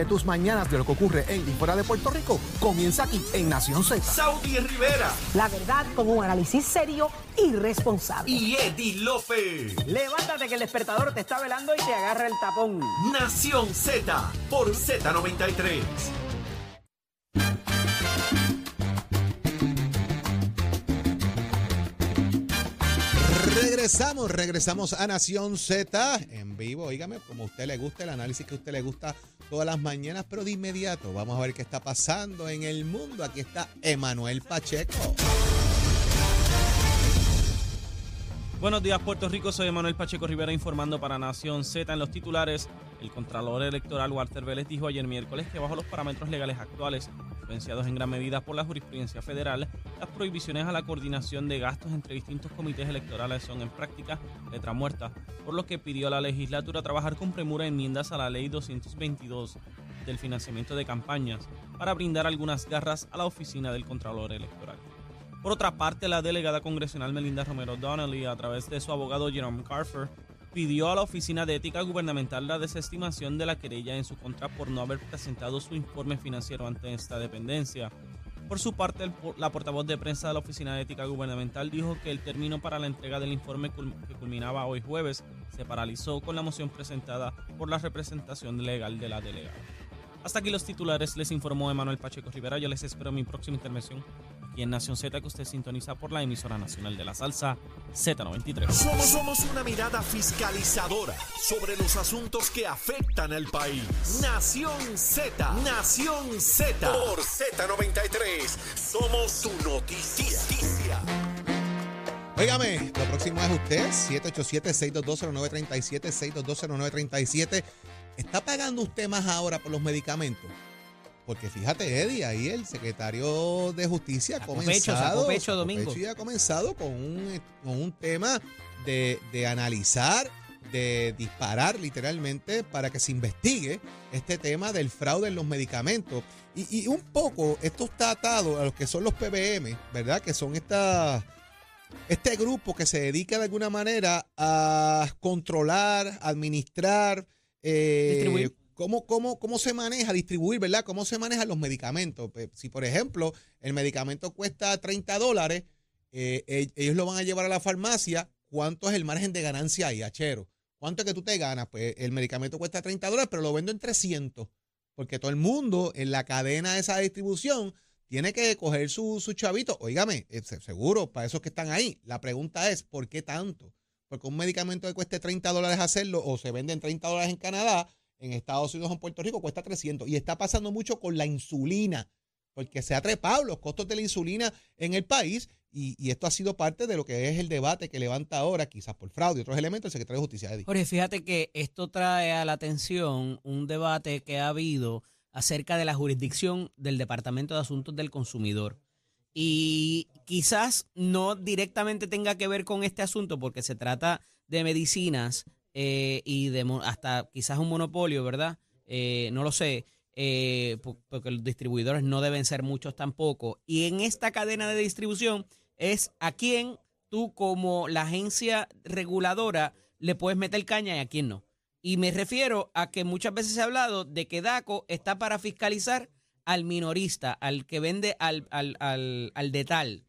de tus mañanas de lo que ocurre en y fuera de Puerto Rico comienza aquí en Nación Z. Saudi Rivera La verdad con un análisis serio y responsable. y Eddie López. Levántate que el despertador te está velando y te agarra el tapón. Nación Z por Z93. Regresamos, regresamos a Nación Z en vivo. Óigame, como a usted le gusta, el análisis que a usted le gusta todas las mañanas, pero de inmediato vamos a ver qué está pasando en el mundo. Aquí está Emanuel Pacheco. Buenos días, Puerto Rico. Soy Manuel Pacheco Rivera informando para Nación Z en los titulares. El Contralor Electoral Walter Vélez dijo ayer miércoles que bajo los parámetros legales actuales, influenciados en gran medida por la jurisprudencia federal, las prohibiciones a la coordinación de gastos entre distintos comités electorales son en práctica letra muerta, por lo que pidió a la legislatura trabajar con premura enmiendas a la ley 222 del financiamiento de campañas para brindar algunas garras a la oficina del Contralor Electoral. Por otra parte, la delegada congresional Melinda Romero Donnelly, a través de su abogado Jerome Carfer, pidió a la Oficina de Ética Gubernamental la desestimación de la querella en su contra por no haber presentado su informe financiero ante esta dependencia. Por su parte, el la portavoz de prensa de la Oficina de Ética Gubernamental dijo que el término para la entrega del informe que culminaba hoy jueves se paralizó con la moción presentada por la representación legal de la delegada. Hasta aquí los titulares, les informó Emanuel Pacheco Rivera. Yo les espero en mi próxima intervención aquí en Nación Z, que usted sintoniza por la emisora nacional de la salsa Z93. Somos, somos una mirada fiscalizadora sobre los asuntos que afectan al país. Nación Z, Nación Z. Por Z93, somos su noticia. Óigame, lo próximo es usted, 787-622-0937, 622-0937. ¿Está pagando usted más ahora por los medicamentos? Porque fíjate, Eddie, ahí el secretario de Justicia ha pecho, comenzado. pecho, Domingo. pecho y ha comenzado con un, con un tema de, de analizar, de disparar literalmente para que se investigue este tema del fraude en los medicamentos. Y, y un poco esto está atado a lo que son los PBM, ¿verdad? Que son estas este grupo que se dedica de alguna manera a controlar, administrar, eh, Distribuir. Cómo, cómo, cómo se maneja, distribuir, ¿verdad? Cómo se manejan los medicamentos. Si, por ejemplo, el medicamento cuesta 30 dólares, eh, e- ellos lo van a llevar a la farmacia, ¿cuánto es el margen de ganancia ahí, achero? ¿Cuánto es que tú te ganas? Pues el medicamento cuesta 30 dólares, pero lo vendo en 300. Porque todo el mundo en la cadena de esa distribución tiene que coger su, su chavito. Óigame, eh, se- seguro, para esos que están ahí. La pregunta es, ¿por qué tanto? Porque un medicamento que cueste 30 dólares hacerlo o se vende en 30 dólares en Canadá, en Estados Unidos o en Puerto Rico cuesta 300. Y está pasando mucho con la insulina, porque se ha trepado los costos de la insulina en el país y, esto ha sido parte de lo que es el debate que levanta ahora, quizás por fraude y otros elementos, el secretario de Justicia. Eddie. Jorge, fíjate que esto trae a la atención un debate que ha habido acerca de la jurisdicción del Departamento de Asuntos del Consumidor. Y quizás no directamente tenga que ver con este asunto porque se trata de medicinas eh, y de hasta quizás un monopolio, ¿verdad? Eh, no lo sé, eh, po- porque los distribuidores no deben ser muchos tampoco. Y en esta cadena de distribución es a quién tú como la agencia reguladora le puedes meter caña y a quién no. Y me refiero a que muchas veces se ha hablado de que DACO está para fiscalizar al minorista, al que vende al, al, al, al de tal,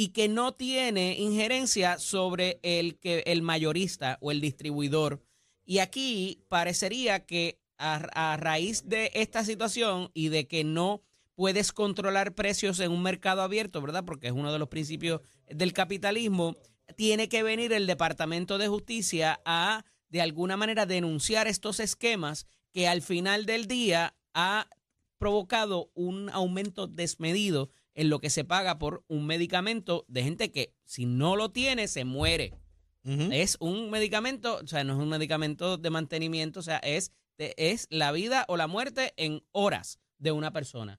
y que no tiene injerencia sobre el, que, el mayorista o el distribuidor. Y aquí parecería que a, a raíz de esta situación y de que no puedes controlar precios en un mercado abierto, ¿verdad? Porque es uno de los principios del capitalismo, tiene que venir el Departamento de Justicia a, de alguna manera, denunciar estos esquemas que al final del día ha provocado un aumento desmedido en lo que se paga por un medicamento de gente que si no lo tiene se muere. Es un medicamento, o sea, no es un medicamento de mantenimiento, o sea, es, es la vida o la muerte en horas de una persona.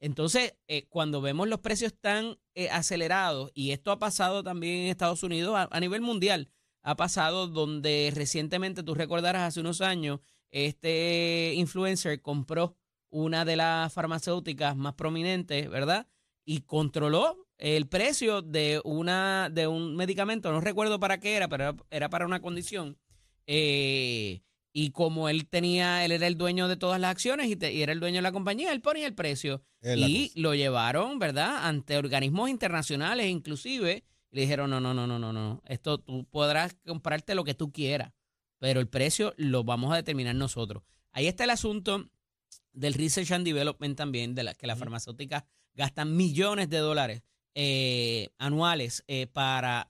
Entonces, eh, cuando vemos los precios tan eh, acelerados, y esto ha pasado también en Estados Unidos a, a nivel mundial, ha pasado donde recientemente, tú recordarás hace unos años, este influencer compró una de las farmacéuticas más prominentes, ¿verdad? Y controló el precio de una de un medicamento, no recuerdo para qué era, pero era, era para una condición. eh, Y como él tenía, él era el dueño de todas las acciones y, te- y era el dueño de la compañía, él ponía el precio. Es Y lo llevaron, ¿verdad? Ante organismos internacionales inclusive. Y le dijeron, no, no, no, no, no, no. Esto tú podrás comprarte lo que tú quieras, pero el precio lo vamos a determinar nosotros. Ahí está el asunto del Research and Development también, de la, que las farmacéuticas gastan millones de dólares eh, anuales eh, para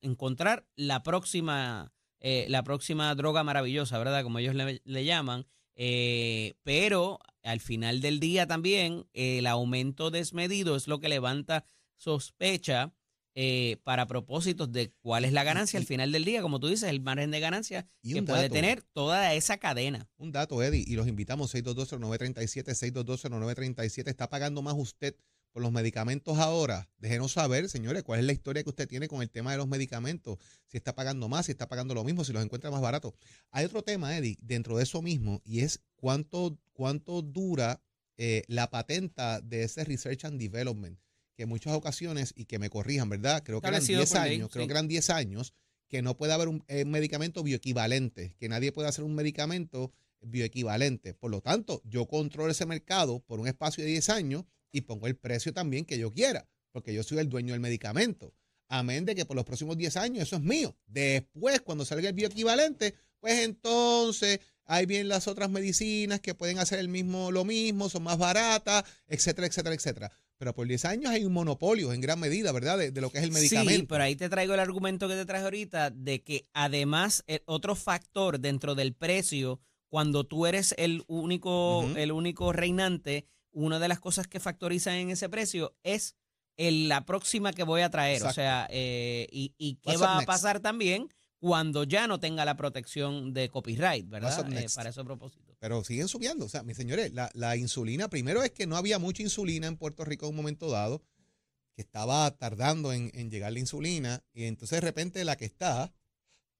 encontrar la próxima, eh, la próxima droga maravillosa, ¿verdad? Como ellos le, llaman. Eh, pero al final del día también el aumento desmedido es lo que levanta sospecha eh, para propósitos de cuál es la ganancia al final del día, como tú dices, el margen de ganancia Y que puede dato. tener toda esa cadena. Un dato, Eddie, y los invitamos 622-0937, 622-0937. ¿Está pagando más usted por los medicamentos ahora? Déjenos saber, señores, cuál es la historia que usted tiene con el tema de los medicamentos. Si está pagando más, si está pagando lo mismo, si los encuentra más baratos. Hay otro tema, Eddie, dentro de eso mismo, y es cuánto, cuánto dura eh, la patenta de ese Research and Development, que en muchas ocasiones, y que me corrijan, ¿verdad? Creo que eran Establecido 10 por ley, años, creo sí. que eran 10 años, que no puede haber un eh, medicamento bioequivalente, que nadie puede hacer un medicamento bioequivalente. Por lo tanto, yo controlo ese mercado por un espacio de 10 años y pongo el precio también que yo quiera, porque yo soy el dueño del medicamento. Amén de que por los próximos 10 años eso es mío. Después, cuando salga el bioequivalente, pues entonces ahí vienen las otras medicinas que pueden hacer el mismo, lo mismo, son más baratas, etcétera, etcétera, etcétera. Pero por 10 años hay un monopolio en gran medida, ¿verdad? De, de lo que es el medicamento. Sí, pero ahí te traigo el argumento que te traje ahorita de que además el otro factor dentro del precio, cuando tú eres el único, el único reinante, una de las cosas que factorizan en ese precio es el- la próxima que voy a traer. O sea, eh, y, y qué What's va a pasar también cuando ya no tenga la protección de copyright, ¿verdad? Eh, para ese propósito. Pero siguen subiendo. O sea, mis señores, la, la insulina, primero es que no había mucha insulina en Puerto Rico en un momento dado, que estaba tardando en, en llegar la insulina, y entonces de repente la que está,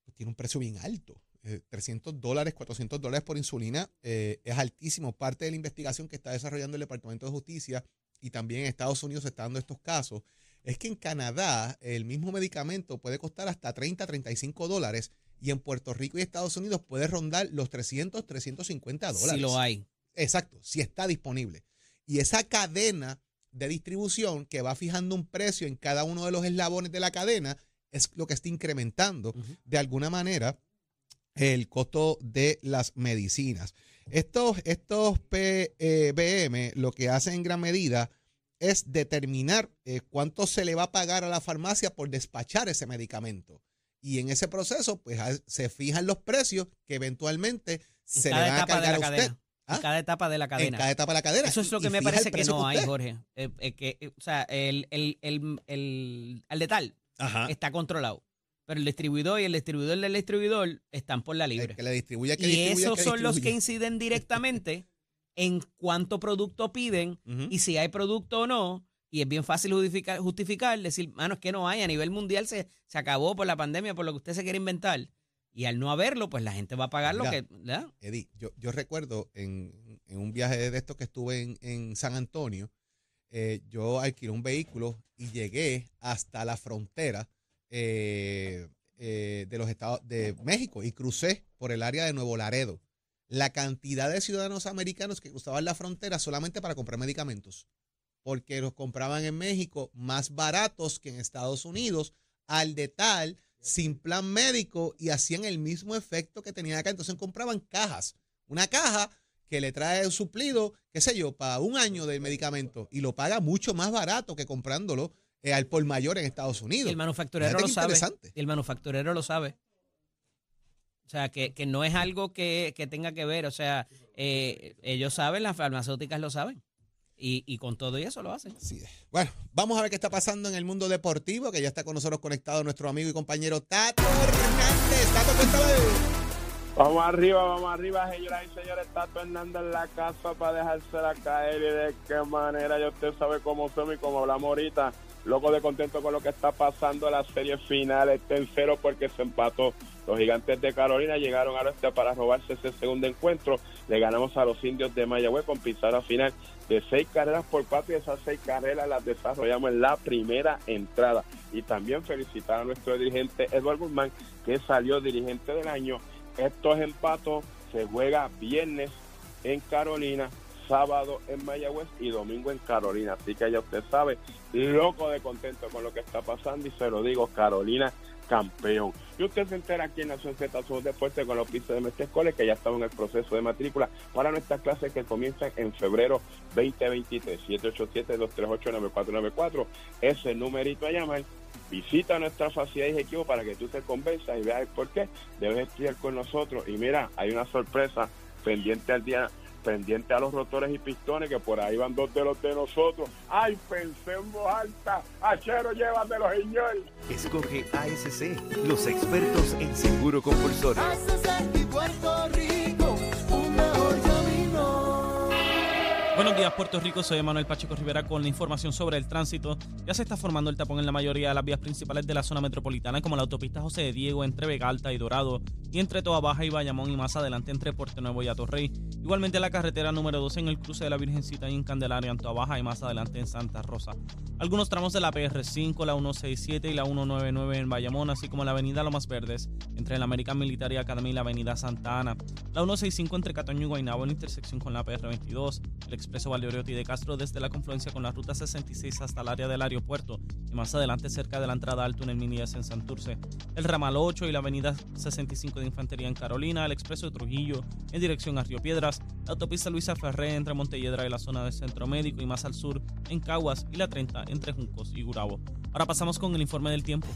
pues, tiene un precio bien alto. Eh, 300 dólares, 400 dólares por insulina eh, es altísimo. Parte de la investigación que está desarrollando el Departamento de Justicia y también en Estados Unidos se está dando estos casos, es que en Canadá el mismo medicamento puede costar hasta 30, 35 dólares y en Puerto Rico y Estados Unidos puede rondar los 300, 350 dólares. Si lo hay. Exacto, si está disponible. Y esa cadena de distribución que va fijando un precio en cada uno de los eslabones de la cadena es lo que está incrementando de alguna manera el costo de las medicinas. Estos, estos PBM lo que hacen en gran medida es determinar eh, cuánto se le va a pagar a la farmacia por despachar ese medicamento. Y en ese proceso, pues a- se fijan los precios que eventualmente En se le van a cargar a usted. cadena. ¿Ah? En cada etapa de la En cadena. cada etapa de la cadena. Eso es lo que y me parece que no hay. Jorge. Eh, eh, que, eh, o sea, el, el, el, el, al detal Ajá. está controlado. Pero el distribuidor y el distribuidor del distribuidor están por la El libre. que le distribuye, que Y distribuye, esos que son los que inciden directamente en cuánto producto piden y si hay producto o no. Y es bien fácil justificar, justificar decir, mano, es que no hay. A nivel mundial se, se acabó por la pandemia, por lo que usted se quiere inventar. Y al no haberlo, pues la gente va a pagar lo que. ¿verdad? Eddie, yo, yo recuerdo en, en un viaje de estos que estuve en, en San Antonio, eh, yo alquilé un vehículo y llegué hasta la frontera eh, eh, de los estados de México y crucé por el área de Nuevo Laredo. La cantidad de ciudadanos americanos que cruzaban la frontera solamente para comprar medicamentos, porque los compraban en México más baratos que en Estados Unidos, al de tal, sin plan médico y hacían el mismo efecto que tenían acá. Entonces compraban cajas, una caja que le trae un suplido, qué sé yo, para un año del medicamento y lo paga mucho más barato que comprándolo eh, al por mayor en Estados Y Unidos. el manufacturero lo sabe. el manufacturero lo sabe. O sea, que, que no es algo que, que tenga que ver. O sea, eh, ellos saben, las farmacéuticas lo saben. Y, y con todo y eso lo hacen. Así es. Bueno, vamos a ver qué está pasando en el mundo deportivo, que ya está con nosotros conectado nuestro amigo y compañero Tato Hernández. Tato, cuéntame. Vamos arriba, vamos arriba, señoras y señores. Tato Hernández en la casa para dejársela caer y de qué manera. Ya usted sabe cómo somos y como hablamos ahorita. Loco de contento con lo que está pasando. La serie final está en cero porque se empató. Los gigantes de Carolina llegaron al oeste para robarse ese segundo encuentro. Le ganamos a los indios de Mayagüez con pizarra final de seis carreras por cuatro y esas seis carreras las desarrollamos en la primera entrada. Y también felicitar a nuestro dirigente Eduardo Guzmán, que salió dirigente del año. Estos empatos se juega viernes en Carolina, sábado en Mayagüez y domingo en Carolina. Así que ya usted sabe, loco de contento con lo que está pasando y se lo digo, Carolina campeón. Y usted se entera aquí en Nación Z Somos Deportes con los pisos de Mestre Escoles, que ya estamos en el proceso de matrícula para nuestras clases que comienzan en febrero 2023. 787-238-9494. Ese numerito a llamar. Visita nuestra facilidad y equipo para que tú te convenzas y veas el por qué debes estudiar con nosotros. Y mira, hay una sorpresa pendiente al día pendiente a los rotores y pistones, que por ahí van dos de los de nosotros. ¡Ay, pensé en voz alta! ¡Achero, llévatelo, señor! Escoge ASC, los expertos en seguro compulsorio. Buenos días, Puerto Rico. Soy Manuel Pacheco Rivera con la información sobre el tránsito. Ya se está formando el tapón en la mayoría de las vías principales de la zona metropolitana, como la autopista José de Diego entre Vega Alta y Dorado, y entre Toa Baja y Bayamón, y más adelante entre Puerto Nuevo y Atorrey. Igualmente la carretera número 12 en el cruce de la Virgencita y en Candelaria, en Toa Baja, y más adelante en Santa Rosa. Algunos tramos de la PR5, la 167 y la 199 en Bayamón, así como la avenida Lomas Verdes, entre la American Military Academy y la avenida Santa Ana. La 165 entre Catoño y Guaynabo en la intersección con la PR22. El expreso Valdeoriotti de Castro desde la confluencia con la ruta 66 hasta el área del aeropuerto y más adelante cerca de la entrada al túnel Minillas en Santurce. El ramal 8 y la avenida 65 de Infantería en Carolina, el expreso de Trujillo en dirección a Río Piedras, la autopista Luisa Ferré entre Montelledra y la zona del Centro Médico y más al sur en Caguas y la 30 entre Juncos y Gurabo. Ahora pasamos con el informe del tiempo.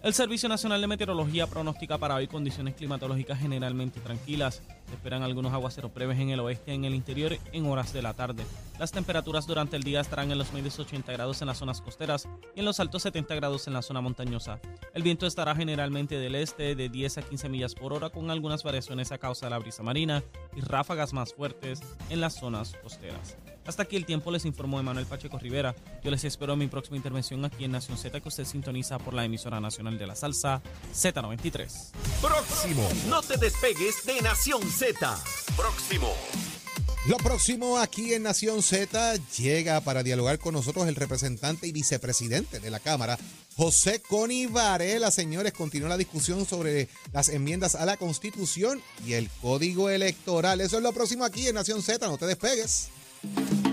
El Servicio Nacional de Meteorología pronostica para hoy condiciones climatológicas generalmente tranquilas. Se esperan algunos aguaceros breves en el oeste y en el interior en horas de la tarde. Las temperaturas durante el día estarán en los medios 80 grados en las zonas costeras y en los altos 70 grados en la zona montañosa. El viento estará generalmente del este de 10 a 15 millas por hora con algunas variaciones a causa de la brisa marina y ráfagas más fuertes en las zonas costeras. Hasta aquí el tiempo les informó Emanuel Pacheco Rivera. Yo les espero en mi próxima intervención aquí en Nación Z que usted sintoniza por la emisora nacional de la salsa Z93. Próximo. No te despegues de Nación Z. Próximo. Lo próximo aquí en Nación Z llega para dialogar con nosotros el representante y vicepresidente de la Cámara, José Coni Varela. Señores, continúa la discusión sobre las enmiendas a la Constitución y el Código Electoral. Eso es lo próximo aquí en Nación Z. No te despegues. Thank you.